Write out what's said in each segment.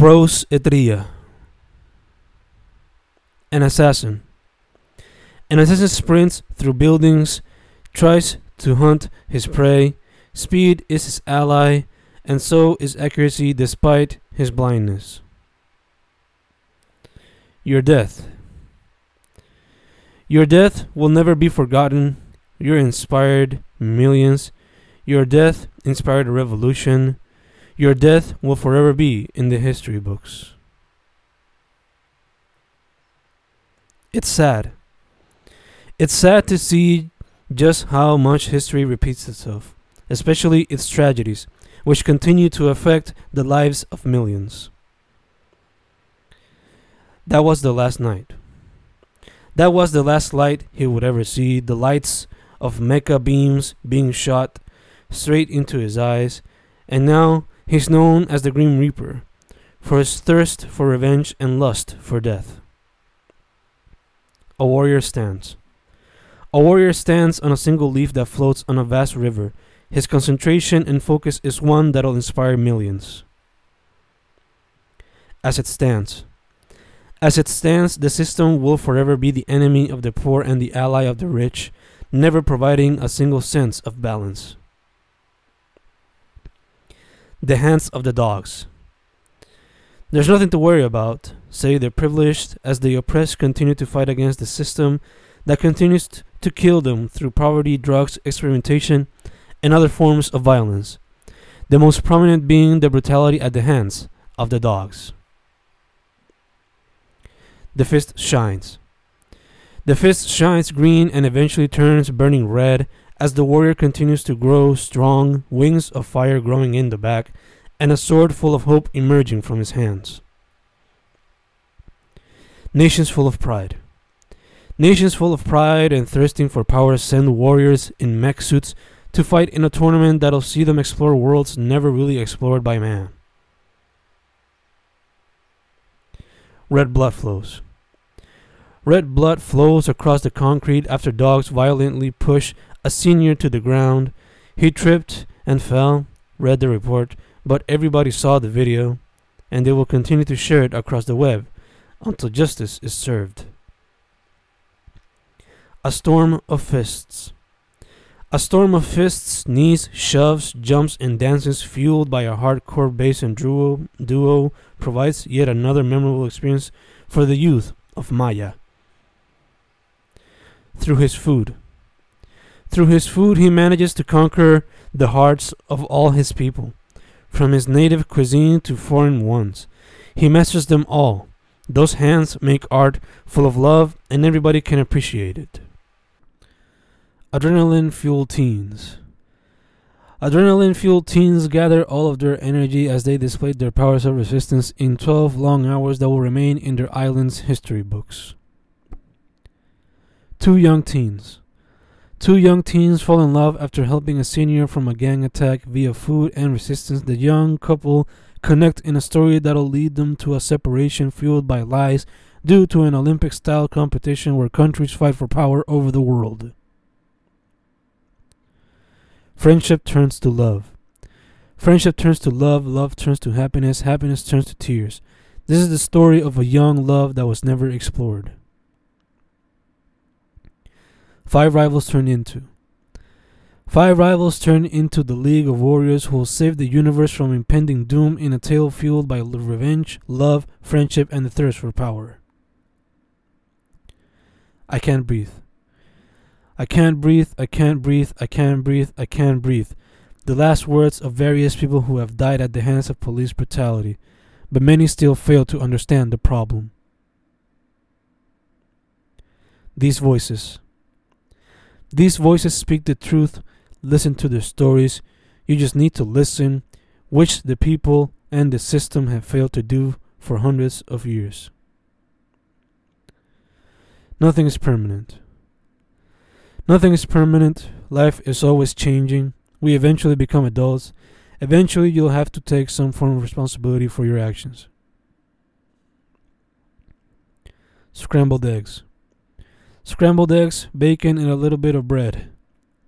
Pros Etria. An assassin. An assassin sprints through buildings, tries to hunt his prey. Speed is his ally, and so is accuracy despite his blindness. Your death. Your death will never be forgotten. Your inspired millions. Your death inspired a revolution. Your death will forever be in the history books. It's sad. It's sad to see just how much history repeats itself, especially its tragedies, which continue to affect the lives of millions. That was the last night. That was the last light he would ever see, the lights of mecha beams being shot straight into his eyes, and now he's known as the Grim Reaper for his thirst for revenge and lust for death. A warrior stands. A warrior stands on a single leaf that floats on a vast river. His concentration and focus is one that'll inspire millions. As it stands, as it stands, the system will forever be the enemy of the poor and the ally of the rich, never providing a single sense of balance. The hands of the dogs. There's nothing to worry about, say the privileged, as the oppressed continue to fight against the system that continues to kill them through poverty, drugs, experimentation, and other forms of violence, the most prominent being the brutality at the hands of the dogs. The fist shines. The fist shines green and eventually turns burning red as the warrior continues to grow strong, wings of fire growing in the back, and a sword full of hope emerging from his hands. Nations full of pride. Nations full of pride and thirsting for power send warriors in mech suits to fight in a tournament that'll see them explore worlds never really explored by man. Red blood flows. Red blood flows across the concrete after dogs violently push a senior to the ground. He tripped and fell, read the report, but everybody saw the video, and they will continue to share it across the web until justice is served. A storm of fists. A storm of fists, knees, shoves, jumps, and dances fueled by a hardcore bass and duo, duo provides yet another memorable experience for the youth of Maya. Through his food. Through his food, he manages to conquer the hearts of all his people, from his native cuisine to foreign ones. He masters them all. Those hands make art full of love, and everybody can appreciate it. Adrenaline fueled teens. Adrenaline fueled teens gather all of their energy as they display their powers of resistance in 12 long hours that will remain in their island's history books. Two young teens. Two young teens fall in love after helping a senior from a gang attack via food and resistance. The young couple connect in a story that'll lead them to a separation fueled by lies due to an Olympic style competition where countries fight for power over the world. Friendship turns to love. Friendship turns to love, love turns to happiness, happiness turns to tears. This is the story of a young love that was never explored. Five rivals turn into. Five rivals turn into the League of Warriors who will save the universe from impending doom in a tale fueled by revenge, love, friendship, and the thirst for power. I can't breathe. I can't breathe, I can't breathe, I can't breathe, I can't breathe. The last words of various people who have died at the hands of police brutality, but many still fail to understand the problem. These voices. These voices speak the truth. Listen to their stories. You just need to listen, which the people and the system have failed to do for hundreds of years. Nothing is permanent. Nothing is permanent. Life is always changing. We eventually become adults. Eventually, you'll have to take some form of responsibility for your actions. Scrambled eggs. Scrambled eggs, bacon, and a little bit of bread.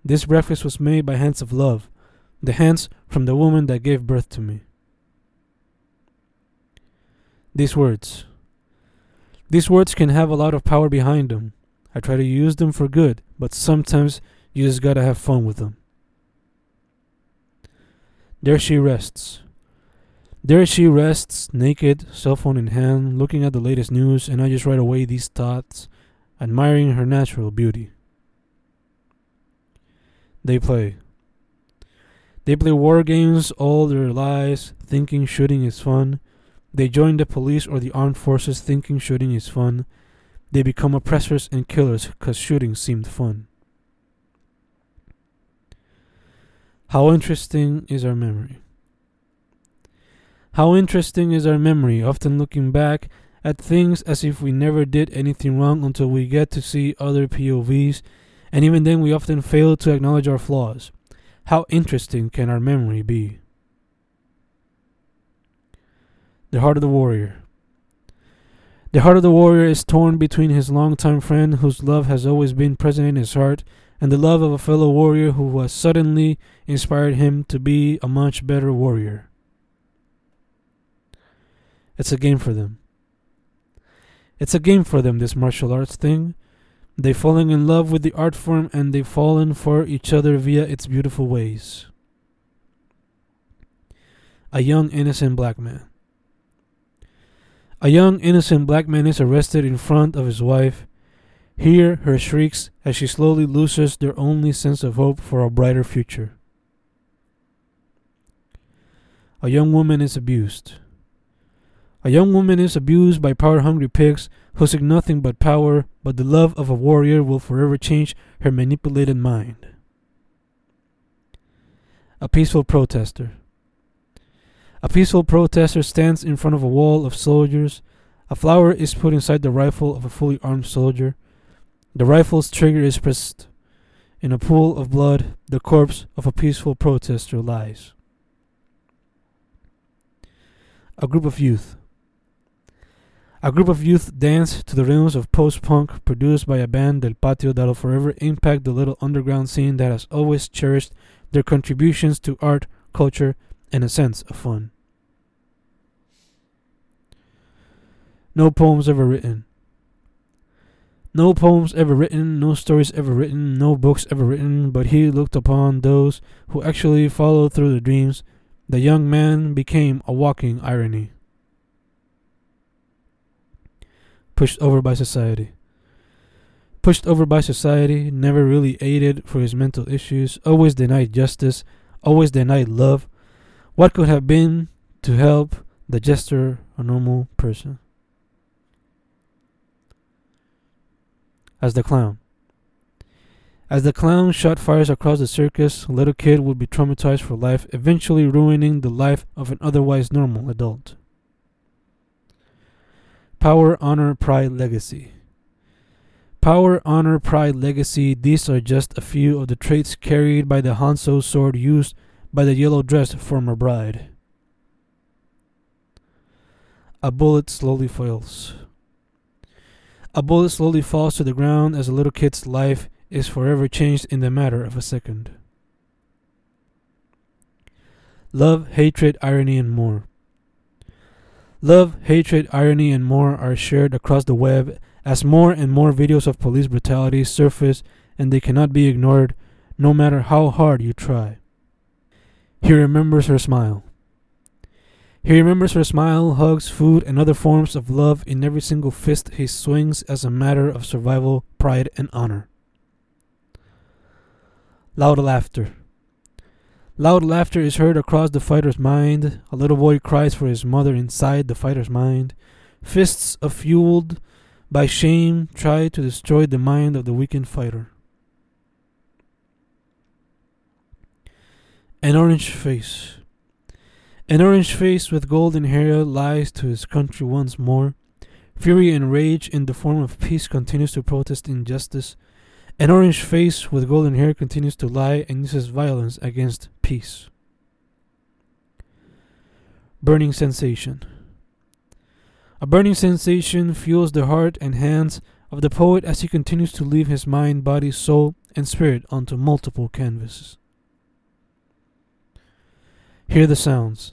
This breakfast was made by hands of love, the hands from the woman that gave birth to me. These words. These words can have a lot of power behind them. I try to use them for good, but sometimes you just gotta have fun with them. There she rests. There she rests, naked, cell phone in hand, looking at the latest news, and I just write away these thoughts, admiring her natural beauty. They play. They play war games all their lives, thinking shooting is fun. They join the police or the armed forces thinking shooting is fun. They become oppressors and killers because shooting seemed fun. How interesting is our memory? How interesting is our memory, often looking back at things as if we never did anything wrong until we get to see other POVs, and even then we often fail to acknowledge our flaws. How interesting can our memory be? The Heart of the Warrior. The heart of the warrior is torn between his longtime friend, whose love has always been present in his heart, and the love of a fellow warrior who has suddenly inspired him to be a much better warrior. It's a game for them. It's a game for them, this martial arts thing. They've fallen in love with the art form and they've fallen for each other via its beautiful ways. A young innocent black man. A young innocent black man is arrested in front of his wife. Hear her shrieks as she slowly loses their only sense of hope for a brighter future. A young woman is abused. A young woman is abused by power hungry pigs who seek nothing but power, but the love of a warrior will forever change her manipulated mind. A peaceful protester. A peaceful protester stands in front of a wall of soldiers. A flower is put inside the rifle of a fully armed soldier. The rifle's trigger is pressed. In a pool of blood, the corpse of a peaceful protester lies. A group of youth. A group of youth dance to the rhythms of post punk produced by a band Del Patio that'll forever impact the little underground scene that has always cherished their contributions to art, culture, and a sense of fun. No poems ever written. No poems ever written, no stories ever written, no books ever written, but he looked upon those who actually followed through their dreams. The young man became a walking irony. Pushed over by society. Pushed over by society, never really aided for his mental issues, always denied justice, always denied love. What could have been to help the jester a normal person? As the clown. As the clown shot fires across the circus, little kid would be traumatized for life, eventually ruining the life of an otherwise normal adult. Power, honor, pride, legacy. Power, honor, pride, legacy, these are just a few of the traits carried by the Hanzo sword used by the yellow dressed former bride. A bullet slowly falls. A bullet slowly falls to the ground as a little kid's life is forever changed in the matter of a second. Love, hatred, irony, and more. Love, hatred, irony, and more are shared across the web as more and more videos of police brutality surface and they cannot be ignored no matter how hard you try. He remembers her smile. He remembers her smile, hugs, food, and other forms of love in every single fist he swings as a matter of survival, pride, and honor. Loud laughter. Loud laughter is heard across the fighter's mind. A little boy cries for his mother inside the fighter's mind. Fists, fueled by shame, try to destroy the mind of the weakened fighter. An orange face. An orange face with golden hair lies to his country once more. Fury and rage in the form of peace continues to protest injustice. An orange face with golden hair continues to lie and uses violence against peace. Burning sensation. A burning sensation fuels the heart and hands of the poet as he continues to leave his mind, body, soul, and spirit onto multiple canvases. Hear the sounds.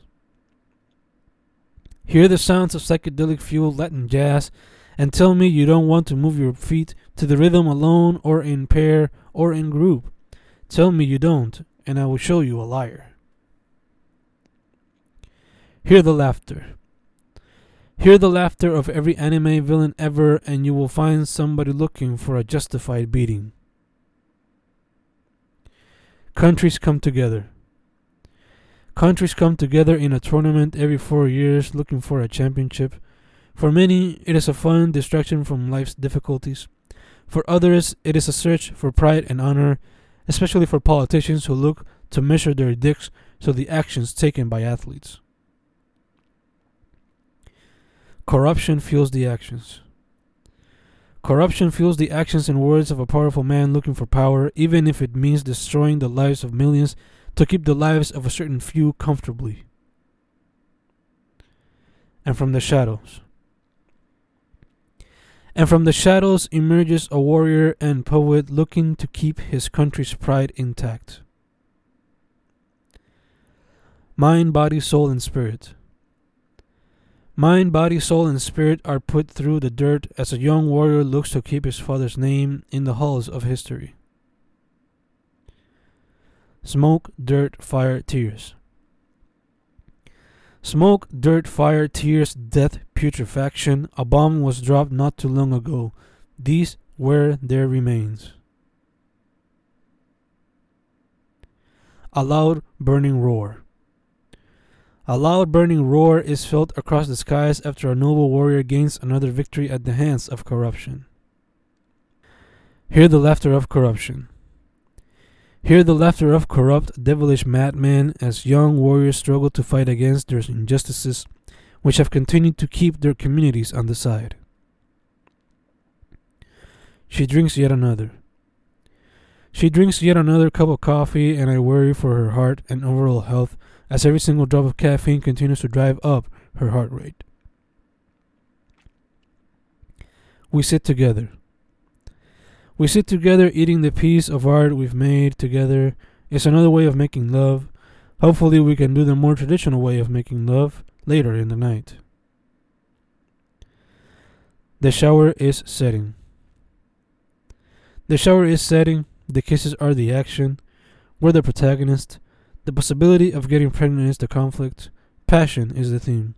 Hear the sounds of psychedelic fueled Latin jazz and tell me you don't want to move your feet to the rhythm alone or in pair or in group. Tell me you don't, and I will show you a liar. Hear the laughter. Hear the laughter of every anime villain ever, and you will find somebody looking for a justified beating. Countries come together. Countries come together in a tournament every four years looking for a championship. For many, it is a fun distraction from life's difficulties. For others, it is a search for pride and honor, especially for politicians who look to measure their dicks to the actions taken by athletes. Corruption fuels the actions. Corruption fuels the actions and words of a powerful man looking for power, even if it means destroying the lives of millions to keep the lives of a certain few comfortably. And from the shadows. And from the shadows emerges a warrior and poet looking to keep his country's pride intact. Mind, body, soul, and spirit. Mind, body, soul, and spirit are put through the dirt as a young warrior looks to keep his father's name in the halls of history. Smoke, dirt, fire, tears. Smoke, dirt, fire, tears, death, putrefaction. A bomb was dropped not too long ago. These were their remains. A loud burning roar. A loud burning roar is felt across the skies after a noble warrior gains another victory at the hands of corruption. Hear the laughter of corruption. Hear the laughter of corrupt, devilish madmen as young warriors struggle to fight against their injustices, which have continued to keep their communities on the side. She drinks yet another. She drinks yet another cup of coffee, and I worry for her heart and overall health as every single drop of caffeine continues to drive up her heart rate. We sit together. We sit together eating the piece of art we've made together. It's another way of making love. Hopefully, we can do the more traditional way of making love later in the night. The shower is setting. The shower is setting. The kisses are the action. We're the protagonist. The possibility of getting pregnant is the conflict. Passion is the theme.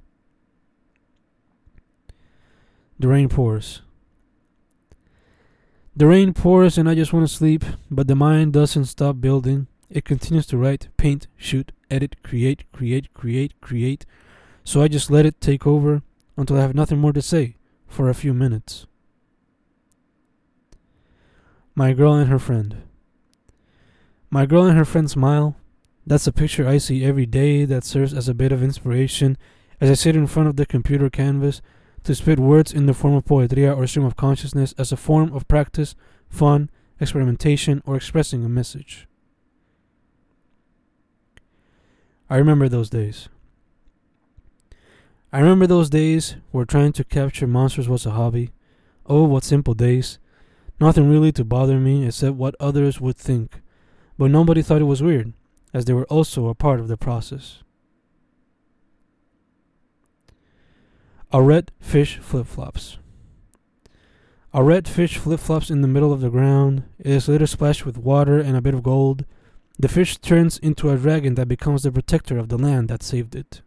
The rain pours. The rain pours and I just want to sleep, but the mind doesn't stop building. It continues to write, paint, shoot, edit, create, create, create, create. So I just let it take over until I have nothing more to say for a few minutes. My girl and her friend. My girl and her friend smile. That's a picture I see every day that serves as a bit of inspiration as I sit in front of the computer canvas to spit words in the form of poetria or stream of consciousness as a form of practice, fun, experimentation, or expressing a message. I remember those days. I remember those days where trying to capture monsters was a hobby. Oh, what simple days. Nothing really to bother me except what others would think. But nobody thought it was weird, as they were also a part of the process. A red fish flip flops. A red fish flip flops in the middle of the ground. It is later splashed with water and a bit of gold. The fish turns into a dragon that becomes the protector of the land that saved it.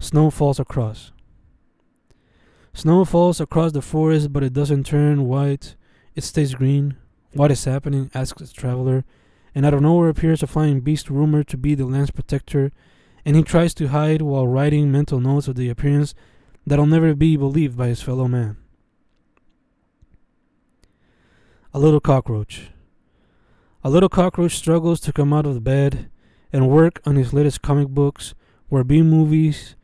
Snow falls across. Snow falls across the forest, but it doesn't turn white. It stays green. What is happening? asks the traveler, and out of nowhere appears a flying beast rumored to be the land's protector and he tries to hide while writing mental notes of the appearance that'll never be believed by his fellow man. A little cockroach. A little cockroach struggles to come out of the bed and work on his latest comic books where B movies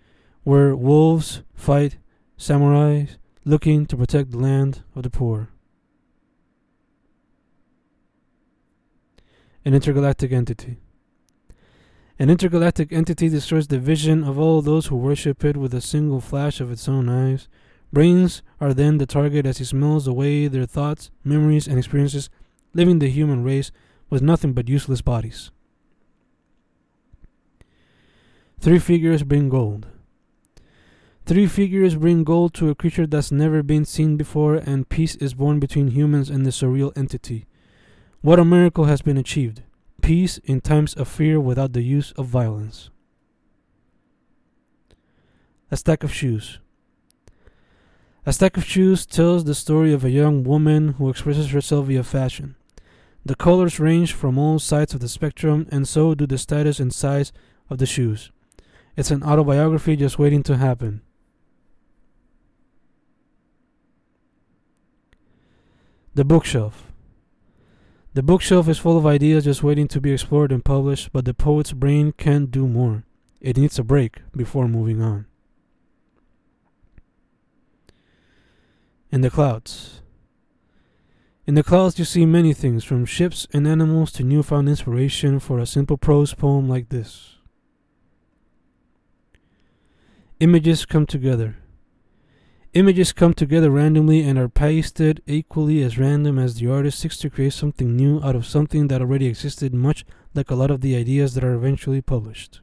where wolves fight samurais looking to protect the land of the poor. An intergalactic entity. An intergalactic entity destroys the vision of all those who worship it with a single flash of its own eyes. Brains are then the target as he smells away their thoughts, memories, and experiences, leaving the human race with nothing but useless bodies. Three figures bring gold. Three figures bring gold to a creature that's never been seen before, and peace is born between humans and the surreal entity. What a miracle has been achieved! Peace in times of fear without the use of violence. A stack of shoes. A stack of shoes tells the story of a young woman who expresses herself via fashion. The colors range from all sides of the spectrum, and so do the status and size of the shoes. It's an autobiography just waiting to happen. The bookshelf. The bookshelf is full of ideas just waiting to be explored and published, but the poet's brain can't do more. It needs a break before moving on. In the clouds. In the clouds, you see many things, from ships and animals to newfound inspiration for a simple prose poem like this. Images come together. Images come together randomly and are pasted equally as random as the artist seeks to create something new out of something that already existed, much like a lot of the ideas that are eventually published.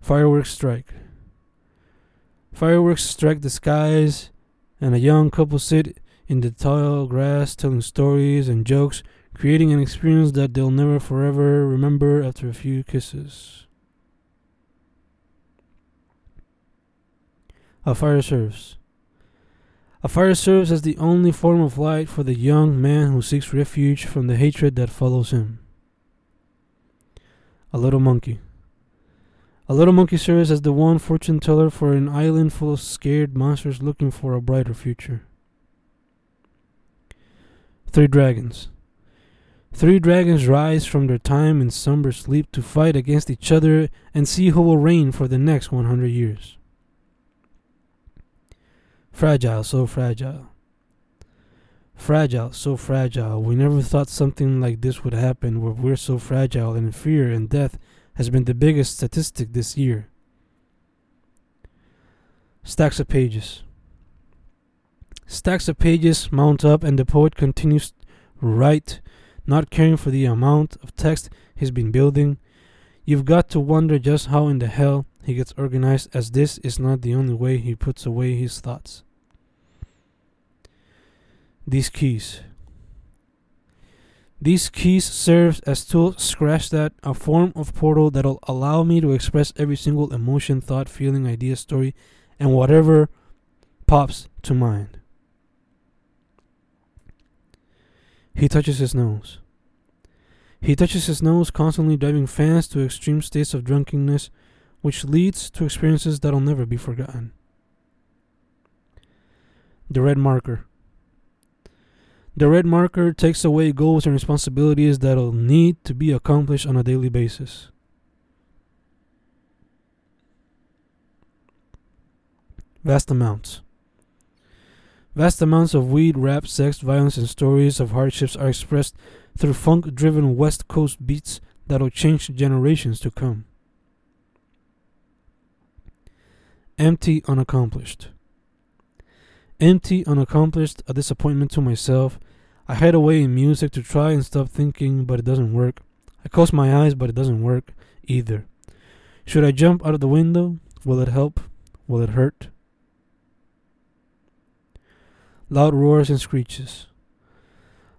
Fireworks strike. Fireworks strike the skies, and a young couple sit in the tall grass telling stories and jokes, creating an experience that they'll never forever remember after a few kisses. A fire serves. A fire serves as the only form of light for the young man who seeks refuge from the hatred that follows him. A little monkey. A little monkey serves as the one fortune teller for an island full of scared monsters looking for a brighter future. Three dragons. Three dragons rise from their time in somber sleep to fight against each other and see who will reign for the next 100 years. Fragile, so fragile. Fragile, so fragile. We never thought something like this would happen where we're so fragile and fear and death has been the biggest statistic this year. Stacks of pages. Stacks of pages mount up, and the poet continues to write, not caring for the amount of text he's been building. You've got to wonder just how in the hell he gets organized, as this is not the only way he puts away his thoughts. These keys. These keys serve as tools scratch that a form of portal that'll allow me to express every single emotion, thought, feeling, idea, story, and whatever pops to mind. He touches his nose. He touches his nose, constantly driving fans to extreme states of drunkenness, which leads to experiences that'll never be forgotten. The red marker. The red marker takes away goals and responsibilities that'll need to be accomplished on a daily basis. Vast amounts. Vast amounts of weed, rap, sex, violence, and stories of hardships are expressed through funk driven West Coast beats that'll change generations to come. Empty, unaccomplished. Empty, unaccomplished, a disappointment to myself. I hide away in music to try and stop thinking, but it doesn't work. I close my eyes, but it doesn't work either. Should I jump out of the window? Will it help? Will it hurt? Loud roars and screeches.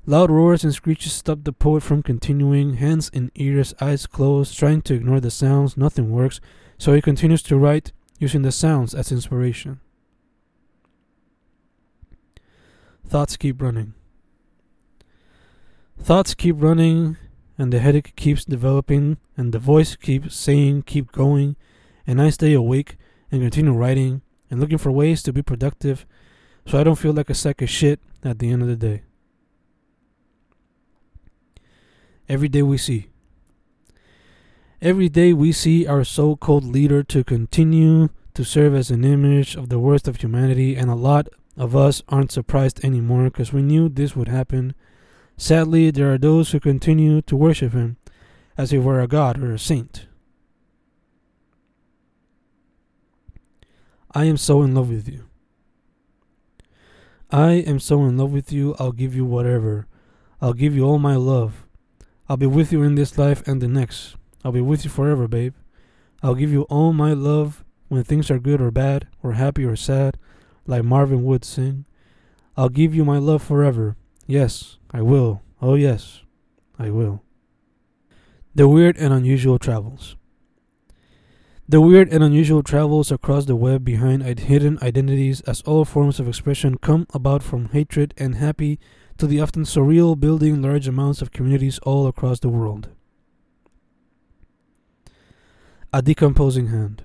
Loud roars and screeches stop the poet from continuing, hands in ears, eyes closed, trying to ignore the sounds. Nothing works, so he continues to write, using the sounds as inspiration. Thoughts keep running. Thoughts keep running, and the headache keeps developing, and the voice keeps saying, keep going, and I stay awake and continue writing and looking for ways to be productive so I don't feel like a sack of shit at the end of the day. Every day we see. Every day we see our so called leader to continue to serve as an image of the worst of humanity, and a lot of us aren't surprised anymore because we knew this would happen. Sadly, there are those who continue to worship him as if he were a god or a saint. I am so in love with you. I am so in love with you, I'll give you whatever. I'll give you all my love. I'll be with you in this life and the next. I'll be with you forever, babe. I'll give you all my love when things are good or bad, or happy or sad, like Marvin would sing. I'll give you my love forever. Yes, I will. Oh, yes, I will. The Weird and Unusual Travels. The weird and unusual travels across the web behind hidden identities as all forms of expression come about from hatred and happy to the often surreal building large amounts of communities all across the world. A decomposing hand.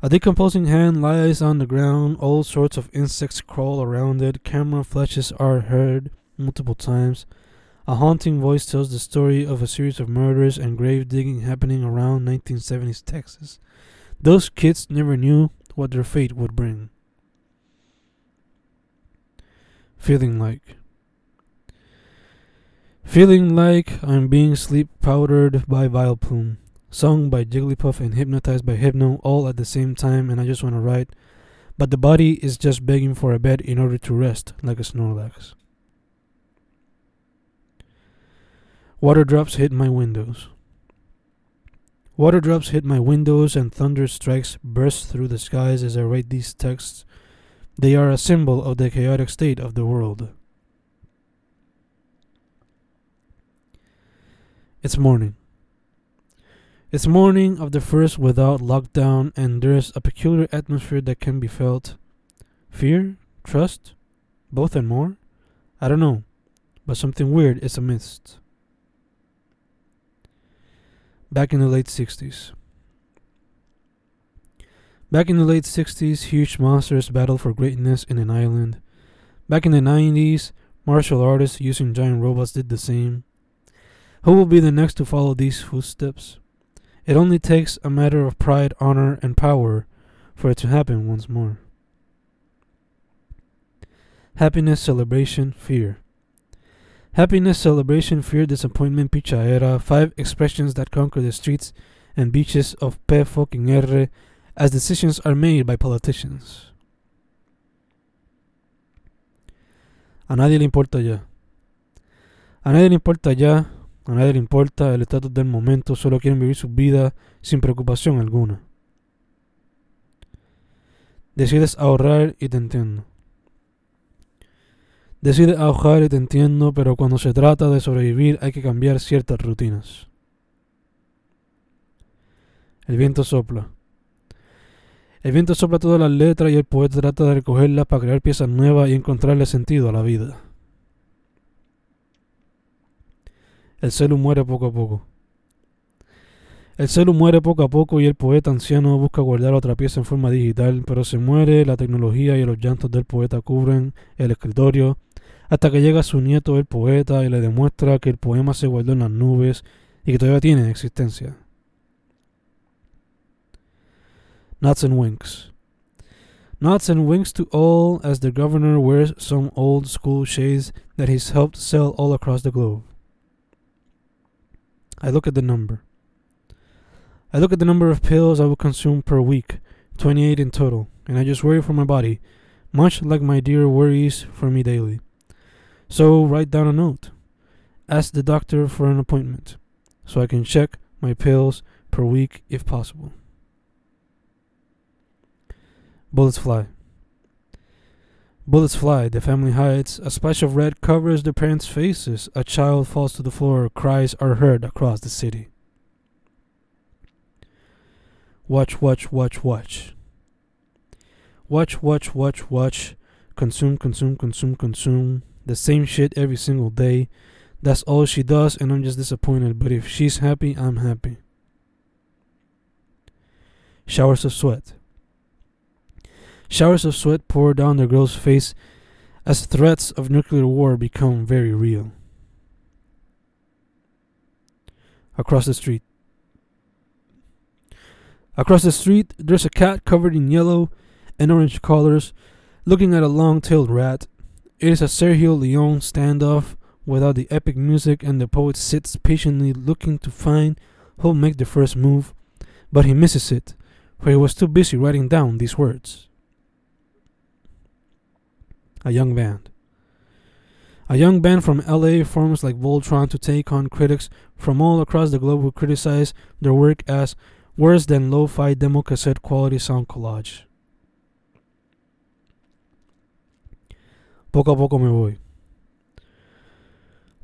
A decomposing hand lies on the ground, all sorts of insects crawl around it, camera flashes are heard multiple times, a haunting voice tells the story of a series of murders and grave digging happening around 1970s Texas. Those kids never knew what their fate would bring. Feeling like. Feeling like I'm being sleep powdered by Vileplume, sung by Jigglypuff and hypnotized by Hypno all at the same time, and I just want to write. But the body is just begging for a bed in order to rest like a Snorlax. Water drops hit my windows. Water drops hit my windows and thunder strikes burst through the skies as I write these texts. They are a symbol of the chaotic state of the world. It's morning. It's morning of the first without lockdown, and there's a peculiar atmosphere that can be felt. Fear? Trust? Both and more? I don't know, but something weird is amidst back in the late 60s. Back in the late 60s, huge monsters battled for greatness in an island. Back in the 90s, martial artists using giant robots did the same. Who will be the next to follow these footsteps? It only takes a matter of pride, honor, and power for it to happen once more. Happiness, celebration, fear. Happiness, celebration, fear, disappointment, pichaera, five expressions that conquer the streets and beaches of P fucking R as decisions are made by politicians. A nadie le importa ya. A nadie le importa ya, a nadie le importa el estatus del momento, solo quieren vivir su vida sin preocupación alguna. Decides ahorrar y te entiendo. Decide ahogar y te entiendo, pero cuando se trata de sobrevivir hay que cambiar ciertas rutinas. El viento sopla. El viento sopla todas las letras y el poeta trata de recogerlas para crear piezas nuevas y encontrarle sentido a la vida. El celu muere poco a poco. El celu muere poco a poco y el poeta anciano busca guardar otra pieza en forma digital, pero se muere, la tecnología y los llantos del poeta cubren el escritorio, hasta que llega su nieto el poeta y le demuestra que el poema se guardó en las nubes y que todavía tiene existencia. Nuts and winks. Nuts and winks to all as the governor wears some old school shades that he's helped sell all across the globe. I look at the number. I look at the number of pills I will consume per week, 28 in total, and I just worry for my body, much like my dear worries for me daily. So write down a note. Ask the doctor for an appointment so I can check my pills per week if possible. Bullets fly. Bullets fly, the family hides. A splash of red covers the parents' faces. A child falls to the floor. Cries are heard across the city. Watch, watch, watch, watch. Watch, watch, watch, watch. Consume, consume, consume, consume the same shit every single day. That's all she does, and I'm just disappointed. But if she's happy, I'm happy. Showers of sweat. Showers of sweat pour down the girl's face as threats of nuclear war become very real. Across the street. Across the street, there's a cat covered in yellow and orange collars looking at a long tailed rat it is a Sergio Leone standoff without the epic music, and the poet sits patiently looking to find who'll make the first move, but he misses it, for he was too busy writing down these words. A young band. A young band from LA forms like Voltron to take on critics from all across the globe who criticize their work as worse than lo fi demo cassette quality sound collage. Poco a poco me voy.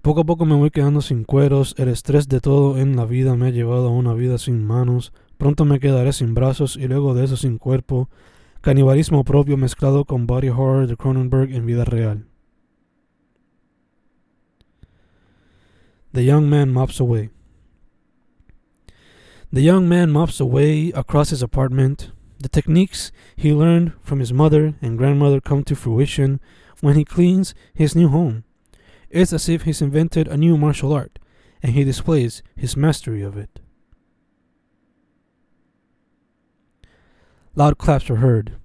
Poco a poco me voy quedando sin cueros, el estrés de todo en la vida me ha llevado a una vida sin manos, pronto me quedaré sin brazos y luego de eso sin cuerpo, canibalismo propio mezclado con body horror de Cronenberg en vida real. The young man mops away. The young man mops away across his apartment. The techniques he learned from his mother and grandmother come to fruition when he cleans his new home. It's as if he's invented a new martial art, and he displays his mastery of it. Loud claps are heard.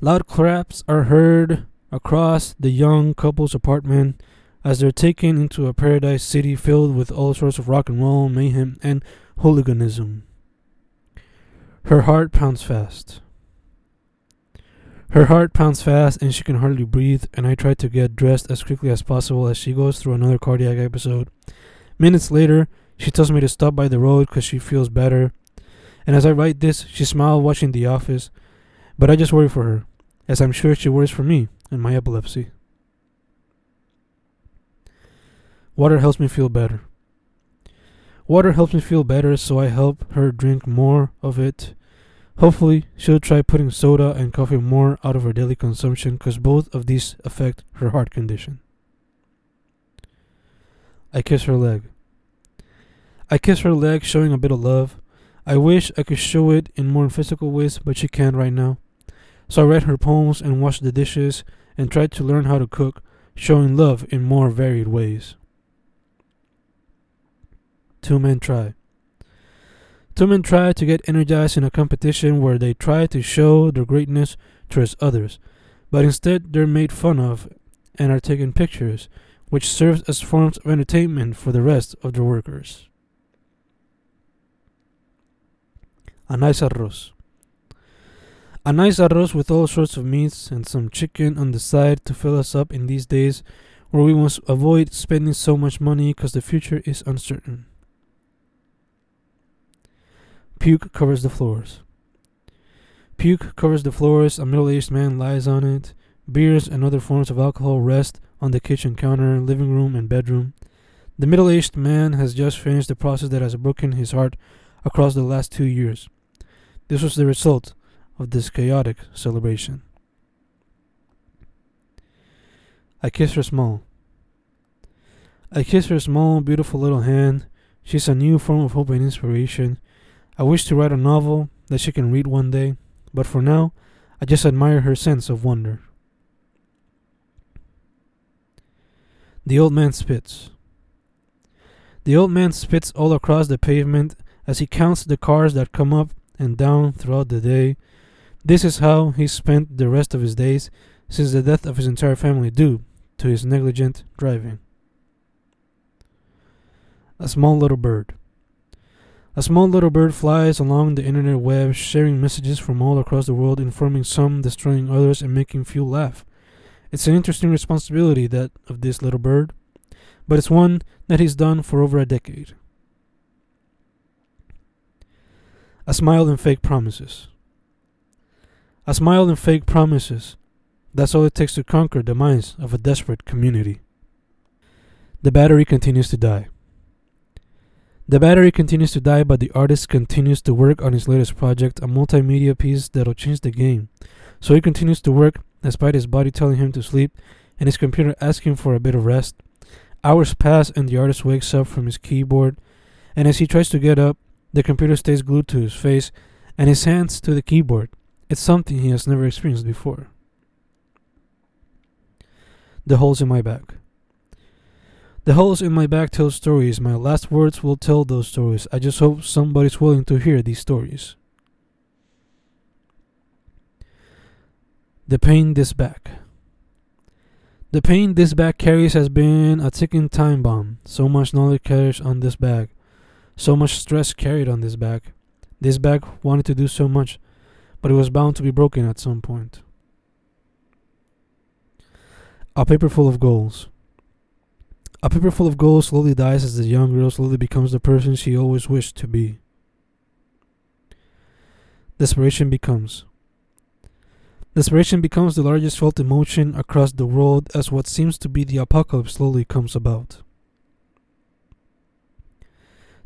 Loud claps are heard across the young couple's apartment as they're taken into a paradise city filled with all sorts of rock and roll, mayhem, and hooliganism. Her heart pounds fast. Her heart pounds fast and she can hardly breathe, and I try to get dressed as quickly as possible as she goes through another cardiac episode. Minutes later, she tells me to stop by the road because she feels better. And as I write this, she smiled watching The Office, but I just worry for her, as I'm sure she worries for me and my epilepsy. Water helps me feel better. Water helps me feel better, so I help her drink more of it Hopefully, she'll try putting soda and coffee more out of her daily consumption because both of these affect her heart condition. I kiss her leg. I kiss her leg, showing a bit of love. I wish I could show it in more physical ways, but she can't right now. So I read her poems and washed the dishes and tried to learn how to cook, showing love in more varied ways. Two men try. Two men try to get energized in a competition where they try to show their greatness towards others, but instead they're made fun of and are taken pictures, which serves as forms of entertainment for the rest of the workers. A nice arroz. A nice arroz with all sorts of meats and some chicken on the side to fill us up in these days where we must avoid spending so much money because the future is uncertain. Puke covers the floors. Puke covers the floors. A middle aged man lies on it. Beers and other forms of alcohol rest on the kitchen counter, living room, and bedroom. The middle aged man has just finished the process that has broken his heart across the last two years. This was the result of this chaotic celebration. I kiss her small. I kiss her small, beautiful little hand. She's a new form of hope and inspiration. I wish to write a novel that she can read one day, but for now, I just admire her sense of wonder. The old man spits. The old man spits all across the pavement as he counts the cars that come up and down throughout the day. This is how he spent the rest of his days since the death of his entire family due to his negligent driving. A small little bird. A small little bird flies along the internet web, sharing messages from all across the world, informing some, destroying others, and making few laugh. It's an interesting responsibility that of this little bird, but it's one that he's done for over a decade. A smile and fake promises. A smile and fake promises. That's all it takes to conquer the minds of a desperate community. The battery continues to die. The battery continues to die, but the artist continues to work on his latest project, a multimedia piece that'll change the game. So he continues to work despite his body telling him to sleep and his computer asking for a bit of rest. Hours pass and the artist wakes up from his keyboard, and as he tries to get up, the computer stays glued to his face and his hands to the keyboard. It's something he has never experienced before. The holes in my back. The holes in my back tell stories. My last words will tell those stories. I just hope somebody's willing to hear these stories. The pain this back. The pain this back carries has been a ticking time bomb. So much knowledge carries on this bag. So much stress carried on this bag. This bag wanted to do so much, but it was bound to be broken at some point. A paper full of goals. A paper full of goals slowly dies as the young girl slowly becomes the person she always wished to be. Desperation becomes. Desperation becomes the largest felt emotion across the world as what seems to be the apocalypse slowly comes about.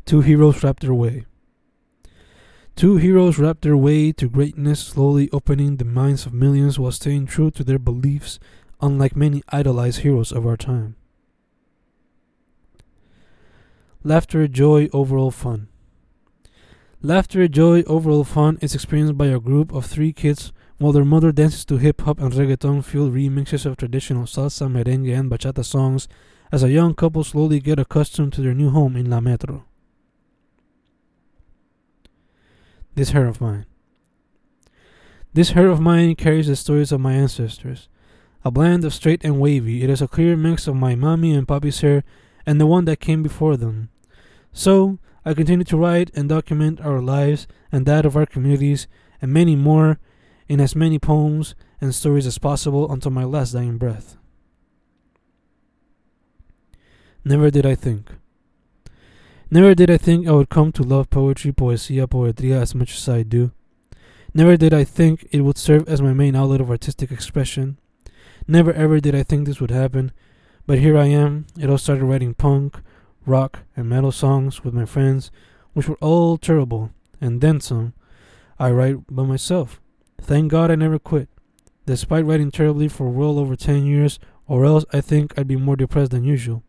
Two heroes rap their way. Two heroes rap their way to greatness, slowly opening the minds of millions while staying true to their beliefs, unlike many idolized heroes of our time. Laughter, joy, overall fun. Laughter, joy, overall fun is experienced by a group of three kids while their mother dances to hip hop and reggaeton fueled remixes of traditional salsa, merengue, and bachata songs as a young couple slowly get accustomed to their new home in La Metro. This hair of mine. This hair of mine carries the stories of my ancestors. A blend of straight and wavy, it is a clear mix of my mommy and papi's hair and the one that came before them. So, I continue to write and document our lives and that of our communities and many more in as many poems and stories as possible until my last dying breath. Never did I think. Never did I think I would come to love poetry, poesia, poetria as much as I do. Never did I think it would serve as my main outlet of artistic expression. Never ever did I think this would happen, but here I am. It all started writing punk, rock, and metal songs with my friends, which were all terrible, and then some. I write by myself. Thank God I never quit, despite writing terribly for well over 10 years, or else I think I'd be more depressed than usual.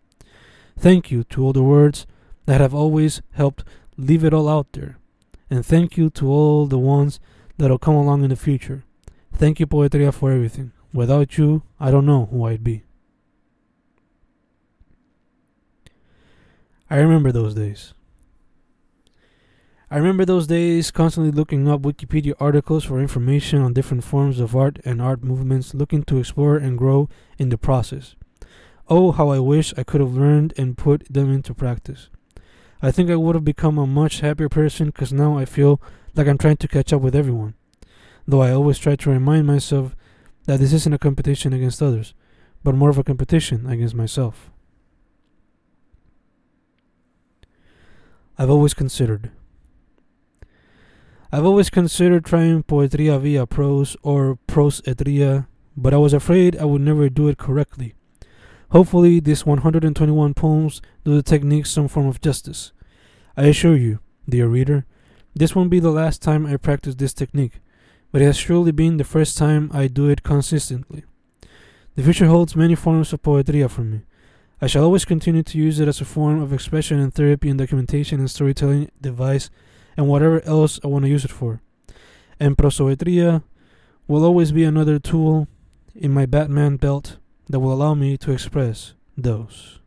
Thank you to all the words that have always helped leave it all out there. And thank you to all the ones that'll come along in the future. Thank you, Poetria, for everything. Without you, I don't know who I'd be. I remember those days. I remember those days constantly looking up Wikipedia articles for information on different forms of art and art movements, looking to explore and grow in the process. Oh, how I wish I could have learned and put them into practice. I think I would have become a much happier person because now I feel like I'm trying to catch up with everyone. Though I always try to remind myself that this isn't a competition against others, but more of a competition against myself. I've always considered. I've always considered trying poetria via prose or prose etria, but I was afraid I would never do it correctly. Hopefully, these 121 poems do the technique some form of justice. I assure you, dear reader, this won't be the last time I practice this technique, but it has surely been the first time I do it consistently. The future holds many forms of poetria for me. I shall always continue to use it as a form of expression and therapy and documentation and storytelling device and whatever else I want to use it for. And prosoetria will always be another tool in my Batman belt that will allow me to express those.